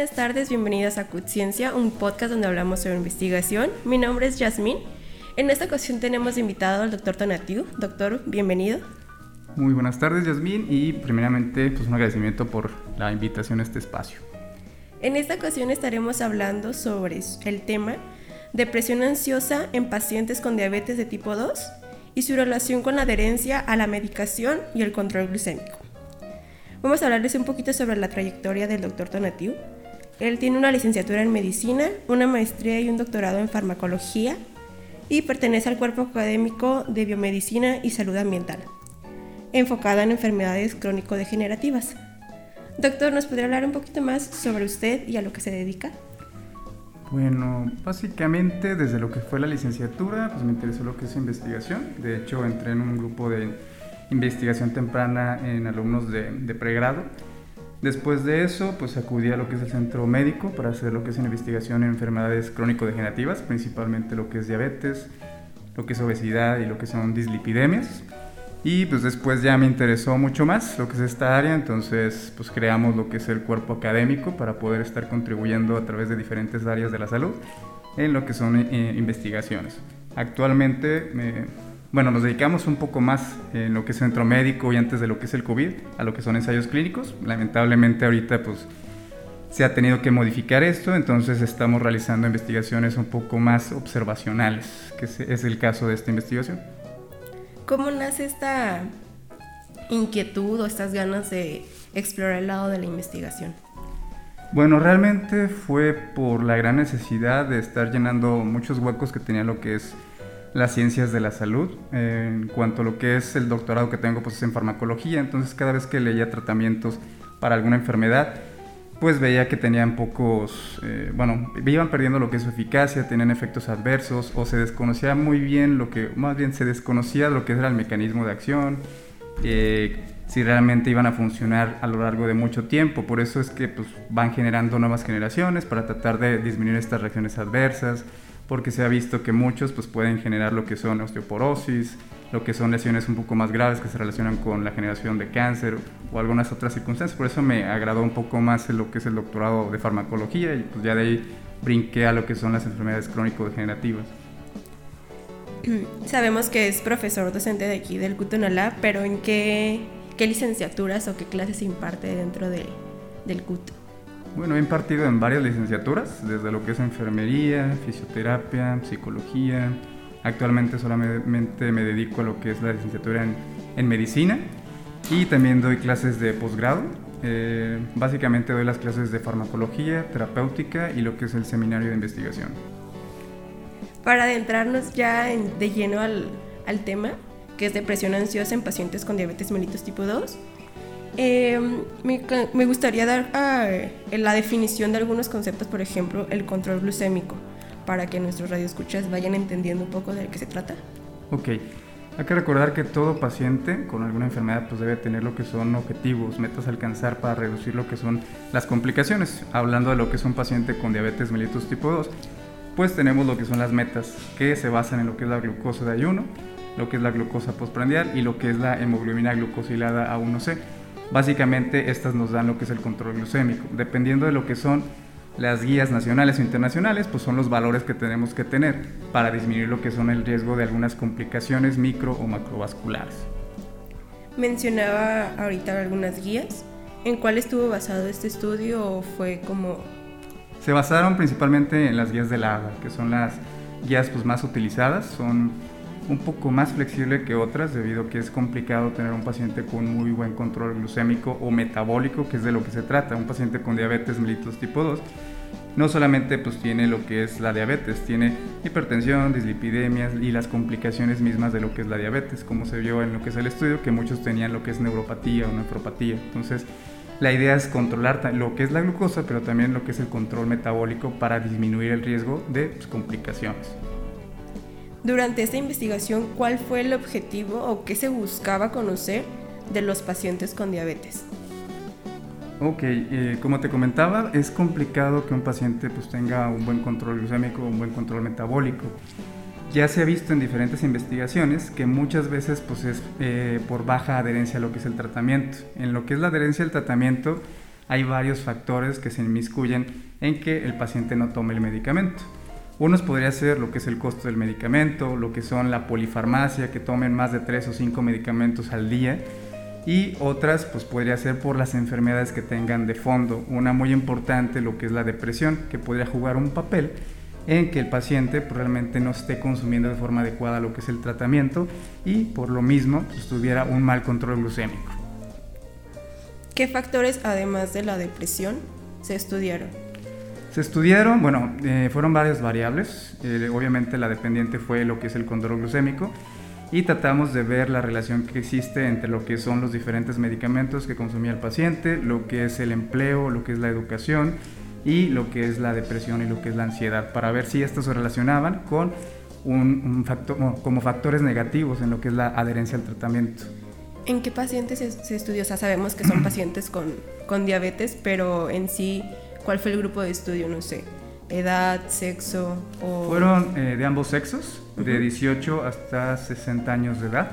buenas tardes, bienvenidas a Ciencia, un podcast donde hablamos sobre investigación. Mi nombre es Yasmín. En esta ocasión tenemos invitado al doctor Tonatiu. Doctor, bienvenido. Muy buenas tardes, Yasmín, y primeramente pues un agradecimiento por la invitación a este espacio. En esta ocasión estaremos hablando sobre el tema depresión ansiosa en pacientes con diabetes de tipo 2 y su relación con la adherencia a la medicación y el control glucémico. Vamos a hablarles un poquito sobre la trayectoria del doctor Tonatiu. Él tiene una licenciatura en medicina, una maestría y un doctorado en farmacología y pertenece al cuerpo académico de biomedicina y salud ambiental, enfocado en enfermedades crónico-degenerativas. Doctor, ¿nos podría hablar un poquito más sobre usted y a lo que se dedica? Bueno, básicamente desde lo que fue la licenciatura, pues me interesó lo que es investigación. De hecho, entré en un grupo de investigación temprana en alumnos de, de pregrado. Después de eso, pues acudí a lo que es el centro médico para hacer lo que es investigación en enfermedades crónico-degenerativas, principalmente lo que es diabetes, lo que es obesidad y lo que son dislipidemias. Y pues después ya me interesó mucho más lo que es esta área, entonces pues creamos lo que es el cuerpo académico para poder estar contribuyendo a través de diferentes áreas de la salud en lo que son eh, investigaciones. Actualmente, bueno, nos dedicamos un poco más en lo que es centro médico y antes de lo que es el COVID, a lo que son ensayos clínicos. Lamentablemente ahorita pues se ha tenido que modificar esto, entonces estamos realizando investigaciones un poco más observacionales, que es el caso de esta investigación. ¿Cómo nace esta inquietud o estas ganas de explorar el lado de la investigación? Bueno, realmente fue por la gran necesidad de estar llenando muchos huecos que tenía lo que es las ciencias de la salud. En cuanto a lo que es el doctorado que tengo, pues es en farmacología, entonces cada vez que leía tratamientos para alguna enfermedad, pues veía que tenían pocos, eh, bueno, iban perdiendo lo que es su eficacia, tenían efectos adversos o se desconocía muy bien lo que, más bien se desconocía lo que era el mecanismo de acción, eh, si realmente iban a funcionar a lo largo de mucho tiempo. Por eso es que pues, van generando nuevas generaciones para tratar de disminuir estas reacciones adversas, porque se ha visto que muchos pues, pueden generar lo que son osteoporosis, lo que son lesiones un poco más graves que se relacionan con la generación de cáncer o algunas otras circunstancias. Por eso me agradó un poco más lo que es el doctorado de farmacología y pues ya de ahí brinqué a lo que son las enfermedades crónico-degenerativas. Sabemos que es profesor docente de aquí del CUT pero ¿en qué, qué, licenciaturas o qué clases imparte dentro de, del CUT? Bueno, he impartido en varias licenciaturas, desde lo que es enfermería, fisioterapia, psicología, Actualmente solamente me dedico a lo que es la licenciatura en, medicina y también doy clases de posgrado. Eh, básicamente doy las clases de farmacología, terapéutica y lo que es el seminario de investigación. Para adentrarnos ya de lleno al, tema, que es depresión ansiosa en pacientes con diabetes mellitus tipo 2, em, me, gustaría dar ah, la definición de algunos conceptos, por ejemplo, el control glucémico para que nuestros radioescuchas vayan entendiendo un poco de qué se trata? Ok. Hay que recordar que todo paciente con alguna enfermedad pues debe tener lo que son objetivos, metas a alcanzar para reducir lo que son las complicaciones. Hablando de lo que es un paciente con diabetes mellitus tipo 2, pues tenemos lo que son las metas que se basan en lo que es la glucosa de ayuno, lo que es la glucosa postprandial y lo que es la hemoglobina glucosilada A1C. Básicamente estas nos dan lo que es el control glucémico. Dependiendo de lo que son las guías nacionales o internacionales pues son los valores que tenemos que tener para disminuir lo que son el riesgo de algunas complicaciones micro o macrovasculares. Mencionaba ahorita algunas guías. ¿En cuál estuvo basado este estudio o fue como...? Se basaron principalmente en las guías de la AGA, que son las guías pues, más utilizadas. Son un poco más flexibles que otras debido a que es complicado tener un paciente con muy buen control glucémico o metabólico, que es de lo que se trata. Un paciente con diabetes mellitus tipo 2 no solamente pues tiene lo que es la diabetes, tiene hipertensión, dislipidemias y las complicaciones mismas de lo que es la diabetes, como se vio en lo que es el estudio, que muchos tenían lo que es neuropatía o nefropatía. Entonces, la idea es controlar lo que es la glucosa, pero también lo que es el control metabólico para disminuir el riesgo de pues, complicaciones. Durante esta investigación, ¿cuál fue el objetivo o qué se buscaba conocer de los pacientes con diabetes? Ok, eh, como te comentaba, es complicado que un paciente pues, tenga un buen control glucémico, un buen control metabólico. Ya se ha visto en diferentes investigaciones que muchas veces pues, es eh, por baja adherencia a lo que es el tratamiento. En lo que es la adherencia al tratamiento, hay varios factores que se inmiscuyen en que el paciente no tome el medicamento. Unos podría ser lo que es el costo del medicamento, lo que son la polifarmacia, que tomen más de 3 o 5 medicamentos al día, y otras pues podría ser por las enfermedades que tengan de fondo. Una muy importante, lo que es la depresión, que podría jugar un papel en que el paciente probablemente no esté consumiendo de forma adecuada lo que es el tratamiento y por lo mismo pues, tuviera un mal control glucémico. ¿Qué factores, además de la depresión, se estudiaron? Se estudiaron, bueno, eh, fueron varias variables. Eh, obviamente la dependiente fue lo que es el control glucémico y tratamos de ver la relación que existe entre lo que son los diferentes medicamentos que consumía el paciente, lo que es el empleo, lo que es la educación y lo que es la depresión y lo que es la ansiedad, para ver si estos se relacionaban con un, factor, como factores negativos en lo que es la adherencia al tratamiento. ¿En qué pacientes se, estudió? O sea, sabemos que son pacientes con, con diabetes, pero en sí, ¿cuál fue el grupo de estudio? No sé, edad, sexo o... Fueron eh, de ambos sexos, de 18 hasta 60 años de edad.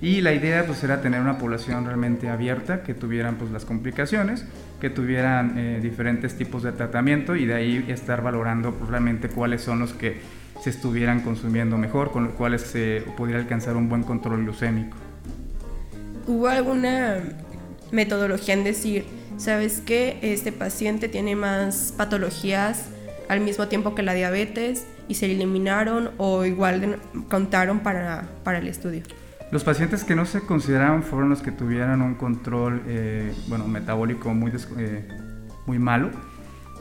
Y la idea pues era tener una población realmente abierta, que tuvieran pues las complicaciones, que tuvieran eh, diferentes tipos de tratamiento y de ahí estar valorando pues, realmente cuáles son los que se estuvieran consumiendo mejor, con los cuales se pudiera alcanzar un buen control glucémico. ¿Hubo alguna metodología en decir, sabes que este paciente tiene más patologías al mismo tiempo que la diabetes y se eliminaron o igual contaron para, para el estudio? Los pacientes que no se consideraron fueron los que tuvieran un control eh, bueno, metabólico muy, eh, muy malo,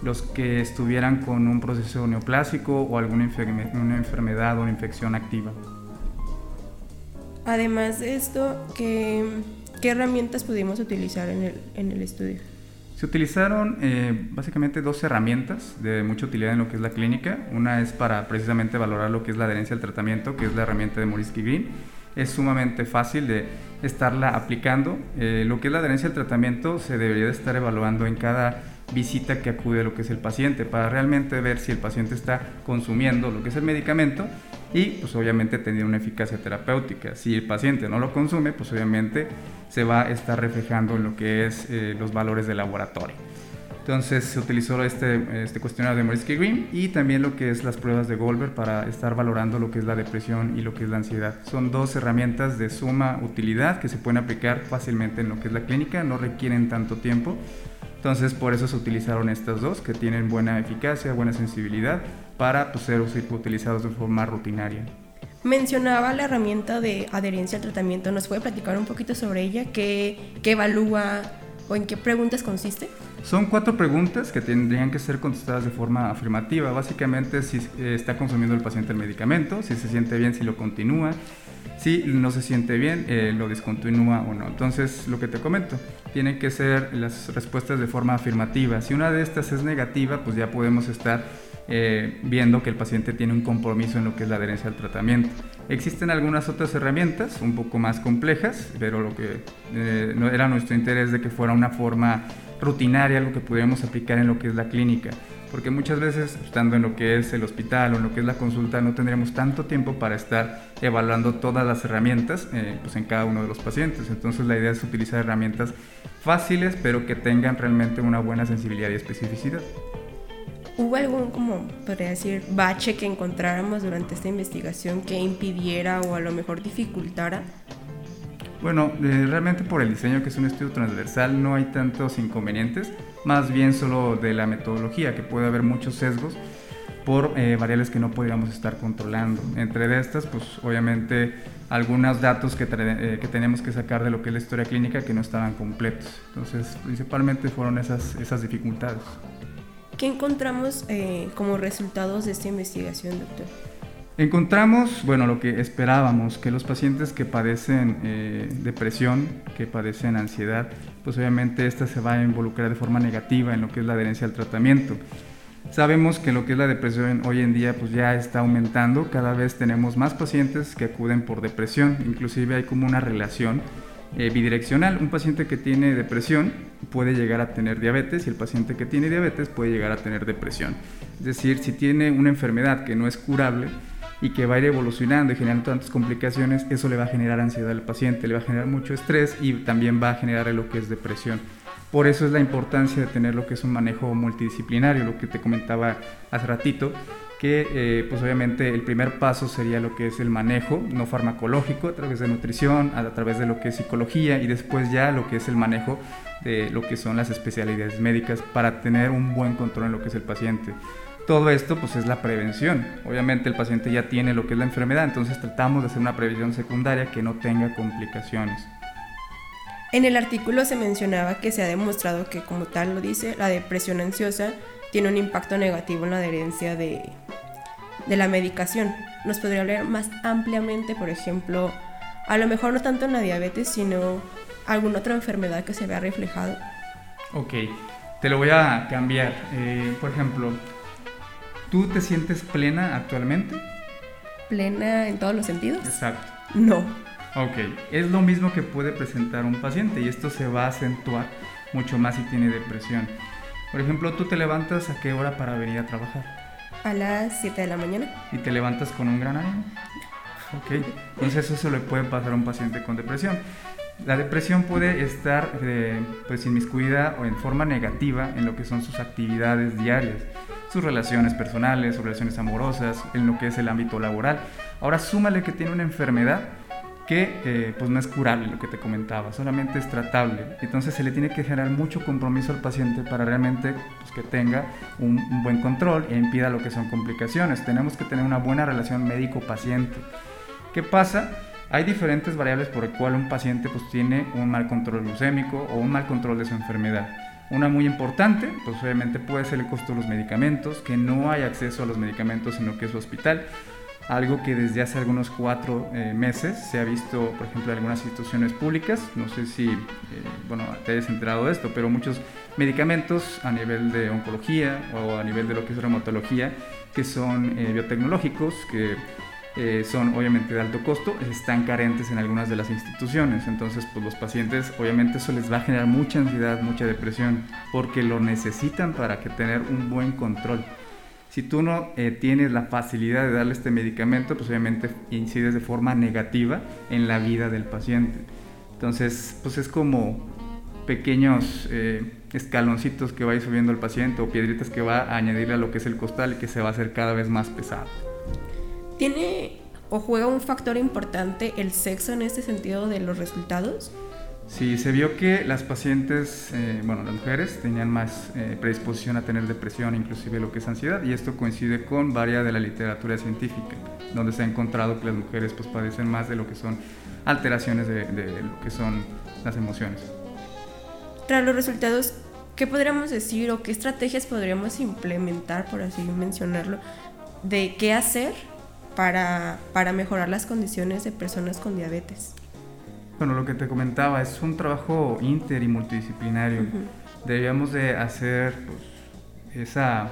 los que estuvieran con un proceso neoplásico o alguna una enfermedad o una infección activa. Además de esto, ¿qué, qué herramientas pudimos utilizar en el, en el estudio? Se utilizaron eh, básicamente dos herramientas de mucha utilidad en lo que es la clínica. Una es para precisamente valorar lo que es la adherencia al tratamiento, que es la herramienta de Morisky Green es sumamente fácil de estarla aplicando. Eh, lo que es la adherencia al tratamiento se debería de estar evaluando en cada visita que acude a lo que es el paciente para realmente ver si el paciente está consumiendo lo que es el medicamento y pues obviamente tener una eficacia terapéutica. Si el paciente no lo consume, pues obviamente se va a estar reflejando en lo que es eh, los valores de laboratorio. Entonces se utilizó este, este cuestionario de Morisky Green y también lo que es las pruebas de Goldberg para estar valorando lo que es la depresión y lo que es la ansiedad. Son dos herramientas de suma utilidad que se pueden aplicar fácilmente en lo que es la clínica, no requieren tanto tiempo. Entonces por eso se utilizaron estas dos que tienen buena eficacia, buena sensibilidad para pues, ser utilizados de forma rutinaria. Mencionaba la herramienta de adherencia al tratamiento. ¿Nos puede platicar un poquito sobre ella? ¿Qué, qué evalúa o en qué preguntas consiste? Son cuatro preguntas que tendrían que ser contestadas de forma afirmativa. Básicamente, si eh, está consumiendo el paciente el medicamento, si se siente bien, si lo continúa, si no se siente bien, eh, lo discontinúa o no. Entonces, lo que te comento, tienen que ser las respuestas de forma afirmativa. Si una de estas es negativa, pues ya podemos estar eh, viendo que el paciente tiene un compromiso en lo que es la adherencia al tratamiento. Existen algunas otras herramientas un poco más complejas, pero lo que no era nuestro interés de que fuera una forma rutinaria, algo que pudiéramos aplicar en lo que es la clínica. Porque muchas veces, estando en lo que es el hospital o en lo que es la consulta, no tendríamos tanto tiempo para estar evaluando todas las herramientas eh, pues en cada uno de los pacientes. Entonces la idea es utilizar herramientas fáciles, pero que tengan realmente una buena sensibilidad y especificidad. ¿Hubo algún, como podría decir, bache que encontráramos durante esta investigación que impidiera o a lo mejor dificultara bueno, eh, realmente por el diseño que es un estudio transversal no hay tantos inconvenientes, más bien solo de la metodología, que puede haber muchos sesgos por eh, variables que no podríamos estar controlando. Entre estas, pues obviamente algunos datos que, eh, que, tenemos que sacar de lo que es la historia clínica que no estaban completos. Entonces, principalmente fueron esas, esas dificultades. ¿Qué encontramos como resultados de esta investigación, doctor? Encontramos, bueno, lo que esperábamos, que los pacientes que padecen eh, depresión, que padecen ansiedad, pues obviamente esta se va a involucrar de forma negativa en lo que es la adherencia al tratamiento. Sabemos que lo que es la depresión hoy en día pues ya está aumentando, cada vez tenemos más pacientes que acuden por depresión, inclusive hay como una relación eh, bidireccional. Un paciente que tiene depresión puede llegar a tener diabetes y el paciente que tiene diabetes puede llegar a tener depresión. Es decir, si tiene una enfermedad que no es curable, y que va a ir evolucionando y generando tantas complicaciones, eso le va a generar ansiedad al paciente, le va a generar mucho estrés y también va a generar lo que es depresión. Por eso es la importancia de tener lo que es un manejo multidisciplinario, lo que te comentaba hace ratito, que eh, pues obviamente el primer paso sería lo que es el manejo no farmacológico a través de nutrición, a través de lo que es psicología y después ya lo que es el manejo de lo que son las especialidades médicas para tener un buen control en lo que es el paciente. Todo esto pues es la prevención. Obviamente el paciente ya tiene lo que es la enfermedad, entonces tratamos de hacer una prevención secundaria que no tenga complicaciones. En el artículo se mencionaba que se ha demostrado que, como tal lo dice, la depresión ansiosa tiene un impacto negativo en la adherencia de, de la medicación. ¿Nos podría hablar más ampliamente, por ejemplo, a lo mejor no tanto en la diabetes, sino alguna otra enfermedad que se vea reflejado? Ok, te lo voy a cambiar. Eh, por ejemplo, ¿tú te sientes plena actualmente? ¿Plena en todos los sentidos? Exacto. No. Ok, es lo mismo que puede presentar un paciente y esto se va a acentuar mucho más si tiene depresión. Por ejemplo, tú te levantas a qué hora para venir a trabajar? A las 7 de la mañana. ¿Y te levantas con un gran ánimo? Ok, entonces eso se le puede pasar a un paciente con depresión. La depresión puede estar eh, pues inmiscuida o en forma negativa en lo que son sus actividades diarias, sus relaciones personales, sus relaciones amorosas, en lo que es el ámbito laboral. Ahora súmale que tiene una enfermedad que eh, pues no es curable lo que te comentaba, solamente es tratable. Entonces se le tiene que generar mucho compromiso al paciente para realmente pues, que tenga un, un, buen control e impida lo que son complicaciones. Tenemos que tener una buena relación médico-paciente. ¿Qué pasa? Hay diferentes variables por el cual un paciente pues, tiene un mal control glucémico o un mal control de su enfermedad. Una muy importante, pues obviamente puede ser el costo de los medicamentos, que no hay acceso a los medicamentos en lo que es hospital. Algo que desde hace algunos cuatro eh, meses se ha visto, por ejemplo, en algunas instituciones públicas, no sé si, eh, bueno, te hayas enterado de esto, pero muchos medicamentos a nivel de oncología o a nivel de lo que es reumatología, que son eh, biotecnológicos, que son obviamente de alto costo, están carentes en algunas de las instituciones. Entonces, pues los pacientes, obviamente eso les va a generar mucha ansiedad, mucha depresión, porque lo necesitan para que tener un buen control. Si tú no eh, tienes la facilidad de darle este medicamento, pues obviamente incides de forma negativa en la vida del paciente. Entonces, pues es como pequeños eh, escaloncitos que va a ir subiendo el paciente o piedritas que va a añadirle a lo que es el costal y que se va a hacer cada vez más pesado. ¿Tiene o juega un factor importante el sexo en este sentido de los resultados? Sí, se vio que las pacientes, eh, bueno, las mujeres tenían más eh, predisposición a tener depresión, inclusive lo que es ansiedad, y esto coincide con varias de la literatura científica, donde se ha encontrado que las mujeres pues padecen más de lo que son alteraciones de, de lo que son las emociones. Tras los resultados, ¿qué podríamos decir o qué estrategias podríamos implementar, por así mencionarlo, de qué hacer para, para mejorar las condiciones de personas con diabetes? Bueno, lo que te comentaba, es un trabajo inter y multidisciplinario. Debíamos de hacer pues, esa,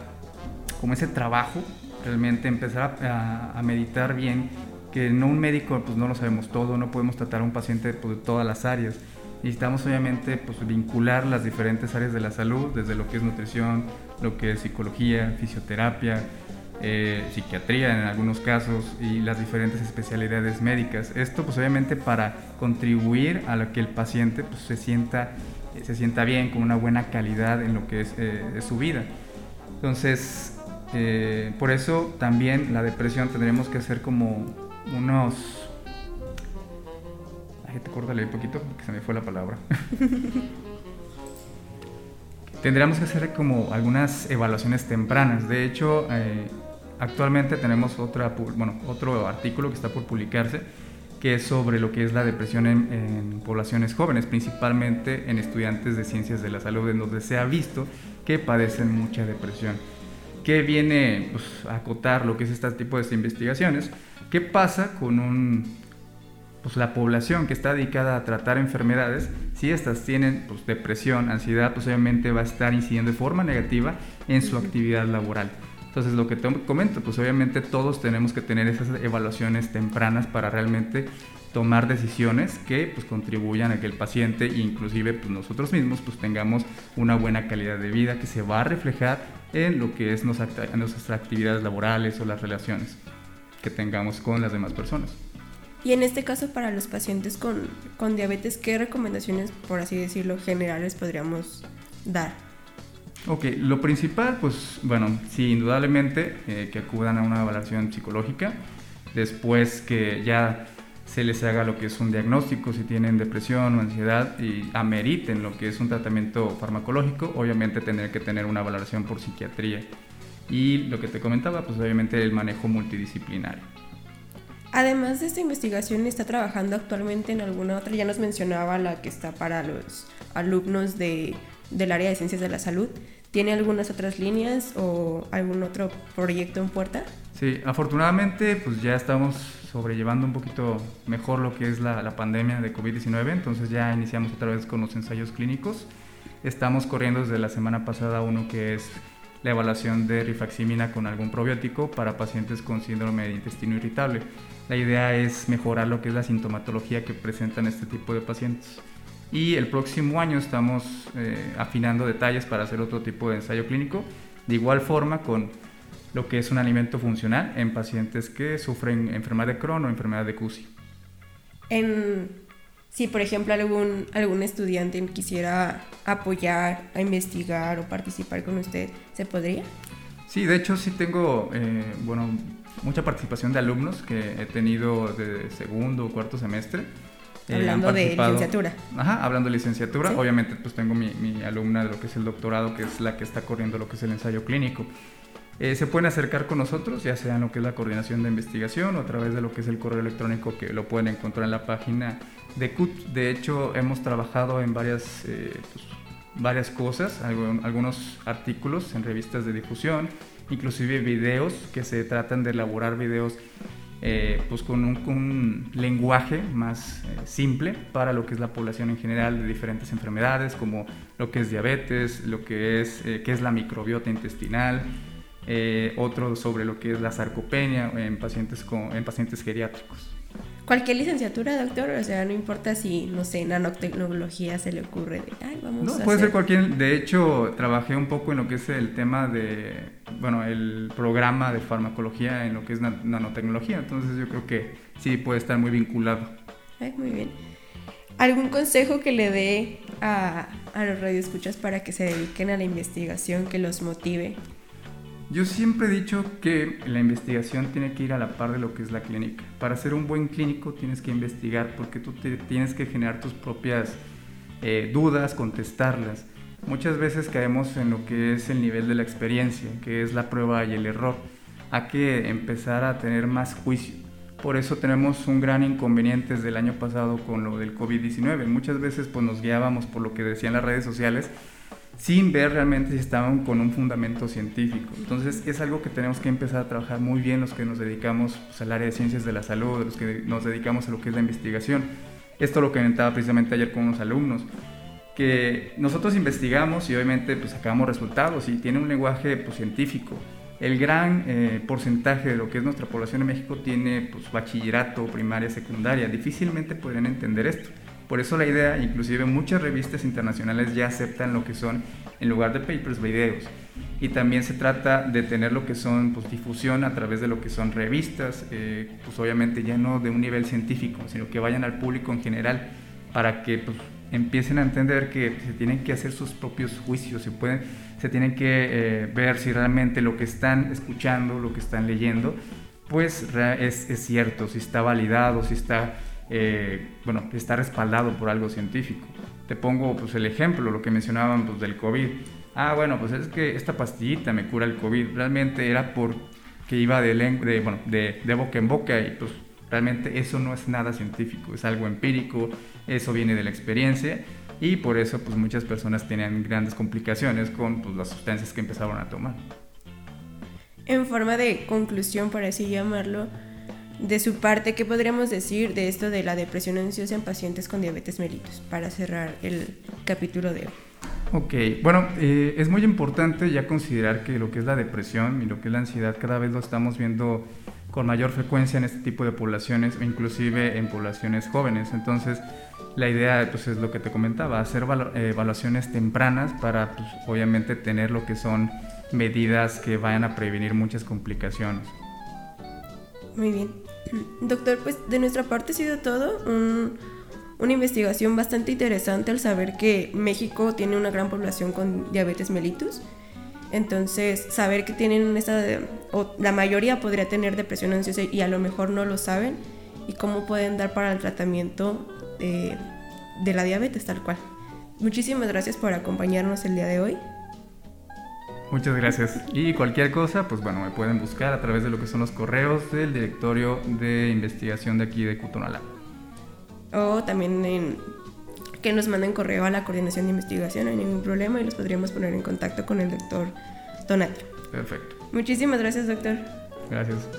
como ese trabajo, realmente empezar a, meditar bien, que no un médico pues no lo sabemos todo, no podemos tratar a un paciente pues, de todas las áreas. Necesitamos obviamente pues, vincular las diferentes áreas de la salud, desde lo que es nutrición, lo que es psicología, fisioterapia, eh, psiquiatría en algunos casos y las diferentes especialidades médicas. Esto pues obviamente para contribuir a lo que el paciente pues, se, sienta, se sienta bien, con una buena calidad en lo que es eh, su vida. Entonces, eh, por eso también la depresión tendríamos que hacer como unos... Ay, te córtale un poquito porque se me fue la palabra. tendríamos que hacer como algunas evaluaciones tempranas. De hecho, Actualmente tenemos otro artículo que está por publicarse que es sobre lo que es la depresión en, poblaciones jóvenes, principalmente en estudiantes de ciencias de la salud, en donde se ha visto que padecen mucha depresión. ¿Qué viene pues, a acotar lo que es este tipo de investigaciones? ¿Qué pasa con un, pues, la población que está dedicada a tratar enfermedades? Si estas tienen pues, depresión, ansiedad, pues obviamente va a estar incidiendo de forma negativa en su actividad laboral. Entonces, lo que te comento, pues obviamente todos tenemos que tener esas evaluaciones tempranas para realmente tomar decisiones que pues contribuyan a que el paciente e inclusive pues nosotros mismos pues tengamos una buena calidad de vida que se va a reflejar en lo que es nuestras actividades laborales o las relaciones que tengamos con las demás personas. Y en este caso, para los pacientes con, con diabetes, ¿qué recomendaciones, por así decirlo, generales podríamos dar? Ok, lo principal, pues bueno, sí, indudablemente eh, que acudan a una evaluación psicológica, después que ya se les haga lo que es un diagnóstico, si tienen depresión o ansiedad y ameriten lo que es un tratamiento farmacológico, obviamente tener que tener una valoración por psiquiatría. Y lo que te comentaba, pues obviamente el manejo multidisciplinario. Además de esta investigación, ¿está trabajando actualmente en alguna otra? Ya nos mencionaba la que está para los alumnos de, del área de ciencias de la salud. ¿Tiene algunas otras líneas o algún otro proyecto en puerta? Sí, afortunadamente pues ya estamos sobrellevando un poquito mejor lo que es la, la pandemia de COVID-19, entonces ya iniciamos otra vez con los ensayos clínicos. Estamos corriendo desde la semana pasada uno que es la evaluación de rifaximina con algún probiótico para pacientes con síndrome de intestino irritable. La idea es mejorar lo que es la sintomatología que presentan este tipo de pacientes. Y el próximo año estamos eh, afinando detalles para hacer otro tipo de ensayo clínico, de igual forma con lo que es un alimento funcional en pacientes que sufren enfermedad de Crohn o enfermedad de CUSI. En, si, por ejemplo, algún, algún estudiante quisiera apoyar, a investigar o participar con usted, ¿se podría? Sí, de hecho sí tengo, eh, bueno, mucha participación de alumnos que he tenido de segundo o cuarto semestre. Eh, hablando de licenciatura. Ajá, hablando de licenciatura. Obviamente pues tengo mi, mi, alumna de lo que es el doctorado, que es la que está corriendo lo que es el ensayo clínico. Eh, se pueden acercar con nosotros, ya sea en lo que es la coordinación de investigación o a través de lo que es el correo electrónico que lo pueden encontrar en la página de CUT. De hecho, hemos trabajado en varias, eh, pues, varias cosas, algunos artículos en revistas de difusión, inclusive videos que se tratan de elaborar videos eh, pues con un, lenguaje más eh, simple para lo que es la población en general de diferentes enfermedades como lo que es diabetes, lo que es, eh, es la microbiota intestinal, otro sobre lo que es la sarcopenia en pacientes, con, en pacientes geriátricos. Cualquier licenciatura, doctor, o sea, no importa si, no sé, nanotecnología se le ocurre de, ay, vamos no, a puede ser cualquier, de hecho, trabajé un poco en lo que es el tema de, bueno, el programa de farmacología en lo que es nanotecnología, entonces yo creo que sí puede estar muy vinculado. Ay, muy bien. ¿Algún consejo que le dé a, a los radioescuchas para que se dediquen a la investigación, que los motive? Yo siempre he dicho que la investigación tiene que ir a la par de lo que es la clínica. Para ser un buen clínico tienes que investigar porque tú tienes que generar tus propias eh, dudas, contestarlas. Muchas veces caemos en lo que es el nivel de la experiencia, que es la prueba y el error. Hay que empezar a tener más juicio. Por eso tenemos un gran inconveniente desde el año pasado con lo del COVID-19. Muchas veces pues, nos guiábamos por lo que decían las redes sociales sin ver realmente si estaban con un fundamento científico. Entonces es algo que tenemos que empezar a trabajar muy bien los que nos dedicamos pues, al área de ciencias de la salud, los que nos dedicamos a lo que es la investigación. Esto lo comentaba precisamente ayer con unos alumnos, que nosotros investigamos y obviamente pues sacamos resultados y tiene un lenguaje pues, científico. El gran eh, porcentaje de lo que es nuestra población en México tiene pues, bachillerato, primaria, secundaria. Difícilmente podrían entender esto. Por eso la idea, inclusive muchas revistas internacionales ya aceptan lo que son, en lugar de papers, videos. Y también se trata de tener lo que son pues, difusión a través de lo que son revistas, eh, pues obviamente ya no de un nivel científico, sino que vayan al público en general para que pues, empiecen a entender que se tienen que hacer sus propios juicios, se, pueden, se tienen que eh, ver si realmente lo que están escuchando, lo que están leyendo, pues es, es cierto, si está validado, si está eh, bueno, está respaldado por algo científico. Te pongo pues, el ejemplo, lo que mencionaban pues, del COVID. Ah, bueno, pues es que esta pastillita me cura el COVID. Realmente era porque iba de, de, bueno, de, de boca en boca y pues realmente eso no es nada científico, es algo empírico, eso viene de la experiencia y por eso pues muchas personas tenían grandes complicaciones con pues, las sustancias que empezaron a tomar. En forma de conclusión, por así llamarlo, de su parte, ¿qué podríamos decir de esto de la depresión ansiosa en pacientes con diabetes mellitus para cerrar el capítulo de hoy? Ok, bueno, eh, es muy importante ya considerar que lo que es la depresión y lo que es la ansiedad cada vez lo estamos viendo con mayor frecuencia en este tipo de poblaciones, inclusive en poblaciones jóvenes. Entonces, la idea pues, es lo que te comentaba, hacer eh, evaluaciones tempranas para pues, obviamente tener lo que son medidas que vayan a prevenir muchas complicaciones. Muy bien. Doctor, pues de nuestra parte ha sido todo. una investigación bastante interesante al saber que México tiene una gran población con diabetes mellitus. Entonces, saber que tienen esta, o la mayoría podría tener depresión ansiosa y a lo mejor no lo saben, y cómo pueden dar para el tratamiento de, de la diabetes tal cual. Muchísimas gracias por acompañarnos el día de hoy. Muchas gracias. Y cualquier cosa, pues bueno, me pueden buscar a través de lo que son los correos del directorio de investigación de aquí de Cutonalá. O también en que nos manden correo a la coordinación de investigación, no hay ningún problema y los podríamos poner en contacto con el doctor Donati. Perfecto. Muchísimas gracias, doctor. Gracias.